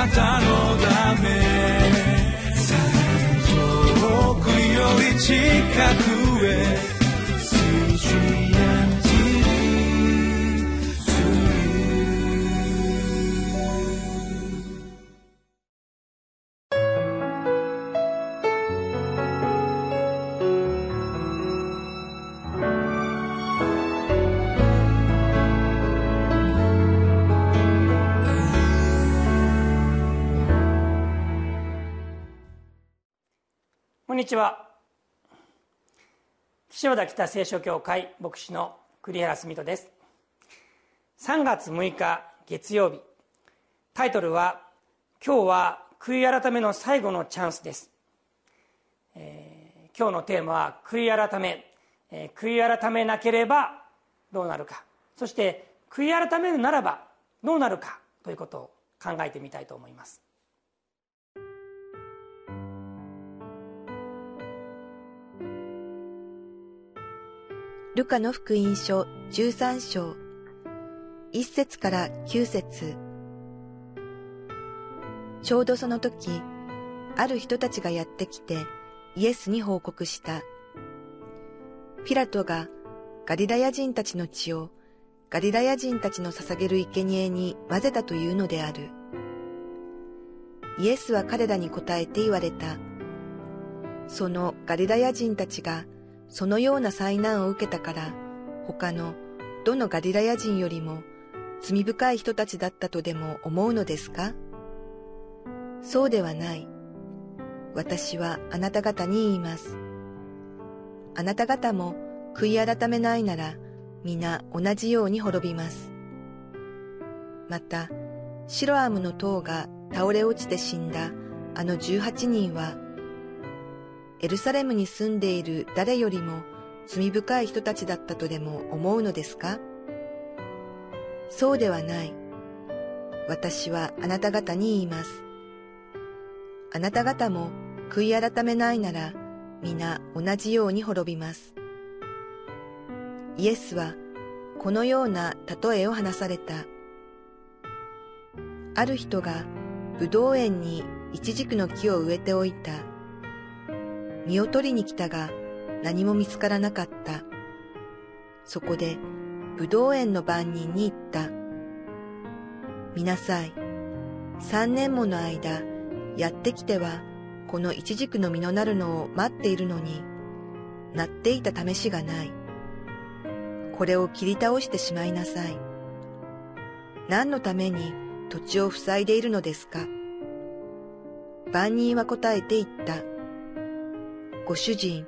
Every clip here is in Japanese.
なたのため。遠くより近く。にちは。岸和田北聖書協会牧師の栗原澄人です。3月6日月曜日。タイトルは「今日は悔い改めの最後のチャンス」です、えー、今日のテーマは「悔い改め」えー、悔い改めなければどうなるか。そして悔い改めるならばどうなるかということを考えてみたいと思います。ルカの福音書13章1節から9節ちょうどその時、ある人たちがやってきてイエスに報告した。ピラトがガリラヤ人たちの血をガリラヤ人たちの捧げる生贄に混ぜたというのである。イエスは彼らに答えて言われた。そのガリラヤ人たちがそのような災難を受けたから、他のどのガリラヤ人よりも罪深い人たちだったとでも思うのですか？そうではない。私はあなた方に言います。あなた方も悔い改めないなら皆同じように滅びます。また、シロアムの塔が倒れ落ちて死んだあの十八人はエルサレムに住んでいる誰よりも罪深い人たちだったとでも思うのですか？そうではない。私はあなた方に言います。あなた方も悔い改めないなら皆同じように滅びます。イエスはこのような例えを話された。ある人が葡萄園にイチジクの木を植えておいた。実を取りに来たが何も見つからなかった。そこで、ぶどう園の番人に言った。見なさい。三年もの間、やってきては、このイチジクの実のなるのを待っているのに、なっていた試しがない。これを切り倒してしまいなさい。何のために土地を塞いでいるのですか万人は答えて言った。ご主人、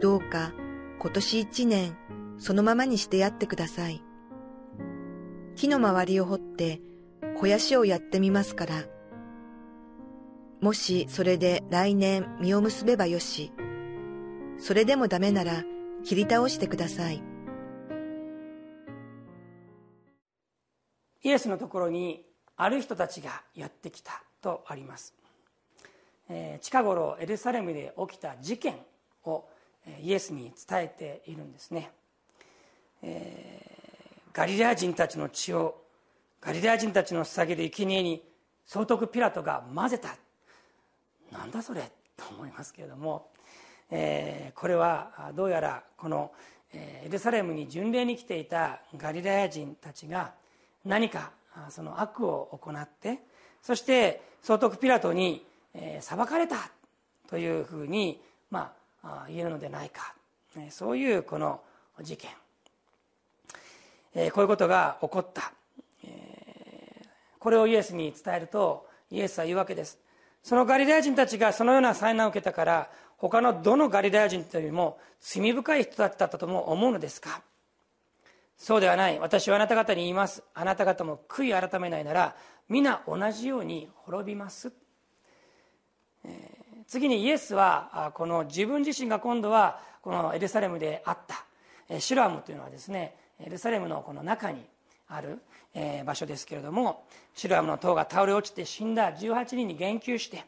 どうか今年一年そのままにしてやってください。木の周りを掘って肥やしをやってみますから。もしそれで来年実を結べばよし。それでもダメなら切り倒してください。イエスのところにある人たちがやってきたとあります。近頃エルサレムで起きた事件をイエスに伝えているんですね、えー、ガリラヤ人たちの血をガリラヤ人たちの捧げる生贄に総督ピラトが混ぜた。なんだそれと思いますけれども、えー、これはどうやらこのエルサレムに巡礼に来ていたガリラヤ人たちが何かその悪を行ってそして総督ピラトにえー、裁かれたというふうに、まあ、言えるのではないか、えそういうこの事件、え、こういうことが起こった、え、これをイエスに伝えるとイエスは言うわけです。そのガリラヤ人たちがそのような災難を受けたから他のどのガリラヤ人というよりも罪深い人だったとも思うのですか？そうではない。私はあなた方に言います。あなた方も悔い改めないなら皆同じように滅びます。次にイエスはこの自分自身が今度はこのエルサレムであった。シュラムというのはですねエルサレムのこの中にある場所ですけれどもシュラムの塔が倒れ落ちて死んだ。18人に言及して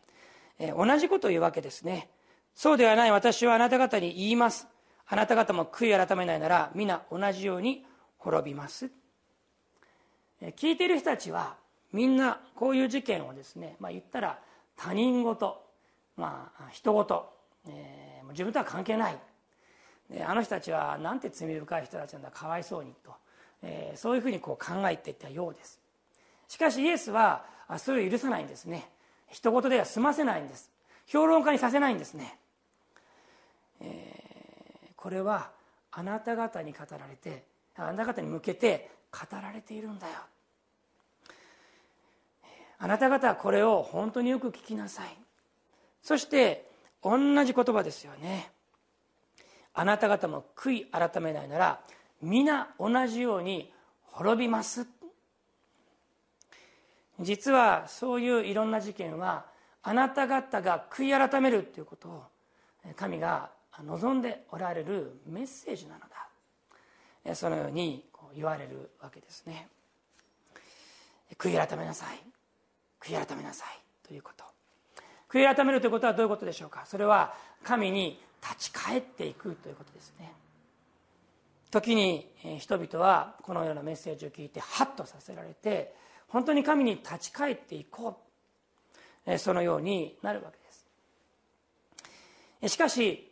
同じことを言うわけですね。そうではない。私はあなた方に言います。あなた方も悔い改めないなら皆同じように滅びます。聞いている人たちはみんなこういう事件をですね、まあ、言ったら他人事まあ人事、えー、自分とは関係ない。あの人たちはなんて罪深い人たちなんだかわいそうにと、えー、そういうふうにこう考えていったようです。しかしイエスはそれを許さないんですね。人事では済ませないんです。評論家にさせないんですね、えー、これはあなた方に語られてあなた方に向けて語られているんだよ。あなた方はこれを本当によく聞きなさい。そして同じ言葉ですよね。あなた方も悔い改めないなら皆同じように滅びます。実はそういういろんな事件はあなた方が悔い改めるということを神が望んでおられるメッセージなのだ。そのように言われるわけですね。悔い改めなさい。悔い改めなさい。ということ。悔い改めるということはどういうことでしょうか？それは神に立ち返っていくということですね。時に人々はこのようなメッセージを聞いてハッとさせられて本当に神に立ち返っていこう。そのようになるわけです。しかし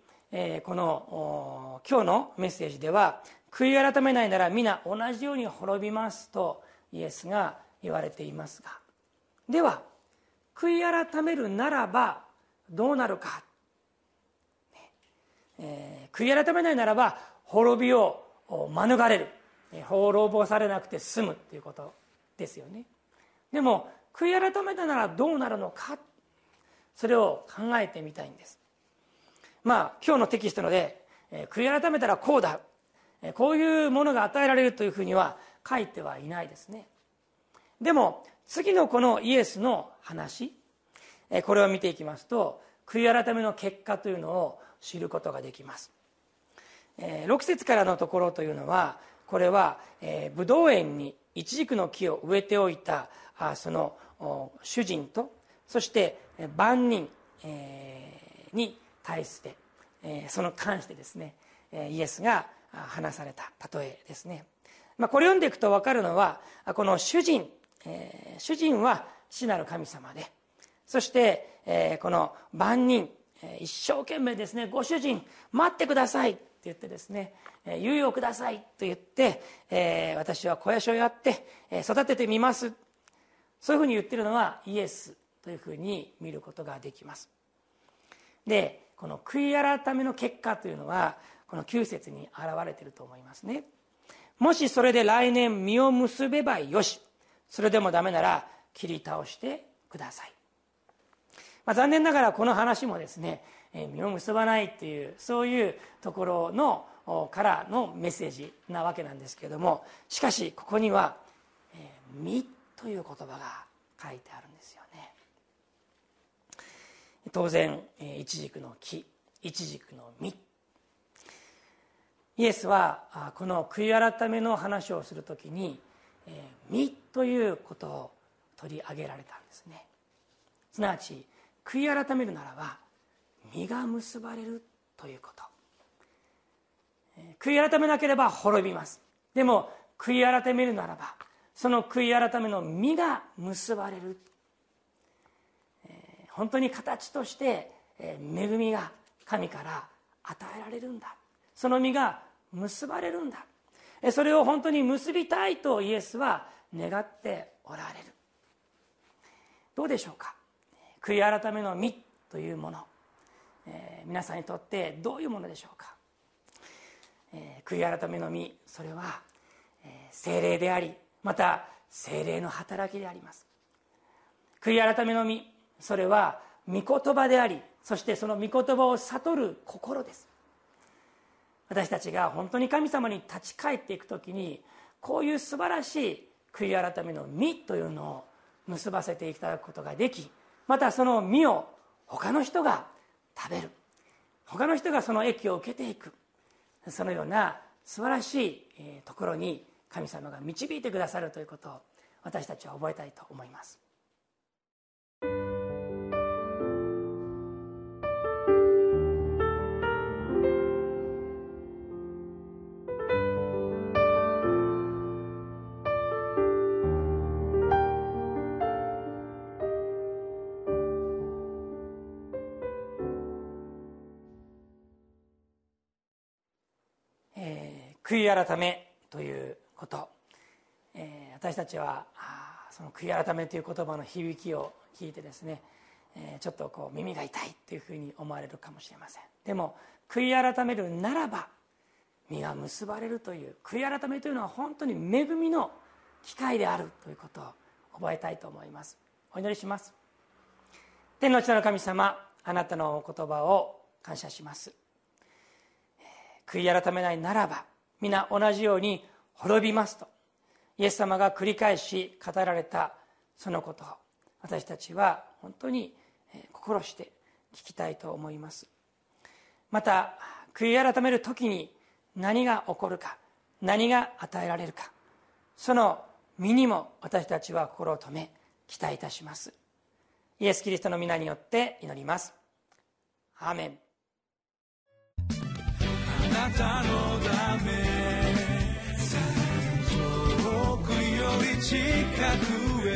この今日のメッセージでは悔い改めないなら皆同じように滅びますとイエスが言われていますが。では悔い改めるならばどうなるか、えー、悔い改めないならば滅びを免れる。滅ぼされなくて済むっていうことですよね。でも悔い改めたならどうなるのか。それを考えてみたいんです。まあ今日のテキストので、えー、悔い改めたらこうだ。えこういうものが与えられるというふうには書いてはいないですね。でも次のこのイエスの話これを見ていきますと悔い改めの結果というのを知ることができます。6節からのところというのはこれはブドウ園にイチジクの木を植えておいたその主人とそして万人に対してその関してですねイエスが話された例えですね、まあ、これ読んでいくと分かるのはこの主人えー、主人は死なる神様でそして、えー、この万人、えー、一生懸命ですねご主人待ってくださいって言ってですね、え猶予くださいと言って、えー、私は肥やしをやって、えー、育ててみます。そういうふうに言ってるのはイエスというふうに見ることができます。でこの悔い改めの結果というのはこの9節に表れていると思いますね。もしそれで来年実を結べばよしそれでもダメなら切り倒してください、まあ、残念ながらこの話もですね実を結ばないっていうそういうところのからのメッセージなわけなんですけれどもしかしここには「実」という言葉が書いてあるんですよね。当然イチジクの木イチジクの実。イエスはこの悔い改めの話をするときに「実」ということを取り上げられたんですね。すなわち悔い改めるならば実が結ばれるということ。悔い改めなければ滅びます。でも悔い改めるならばその悔い改めの実が結ばれる。本当に形として恵みが神から与えられるんだ。その実が結ばれるんだ。それを本当に結びたいとイエスは願っておられる。どうでしょうか？悔い改めの実というもの、えー、皆さんにとってどういうものでしょうか、えー、悔い改めの実それは、えー、精霊でありまた精霊の働きであります。悔い改めの実それは御言葉でありそしてその御言葉を悟る心です。私たちが本当に神様に立ち返っていく時にこういう素晴らしい悔い改めの実というのを結ばせていただくことができまたその実を他の人が食べる。他の人がその益を受けていく。そのような素晴らしいところに神様が導いてくださるということを私たちは覚えたいと思います。悔い改めということ、えー、私たちはその悔い改めという言葉の響きを聞いてですね、えー、ちょっとこう耳が痛いというふうに思われるかもしれません。でも悔い改めるならば実が結ばれるという悔い改めというのは本当に恵みの機会であるということを覚えたいと思います。お祈りします。天の地の神様あなたのお言葉を感謝します。悔い改めないならば皆同じように滅びますとイエス様が繰り返し語られたそのことを私たちは本当に心して聞きたいと思います。また悔い改める時に何が起こるか何が与えられるかその身にも私たちは心を止め期待いたします。イエス・キリストの皆によって祈ります。アーメン。なたのため。遠くより近くへ。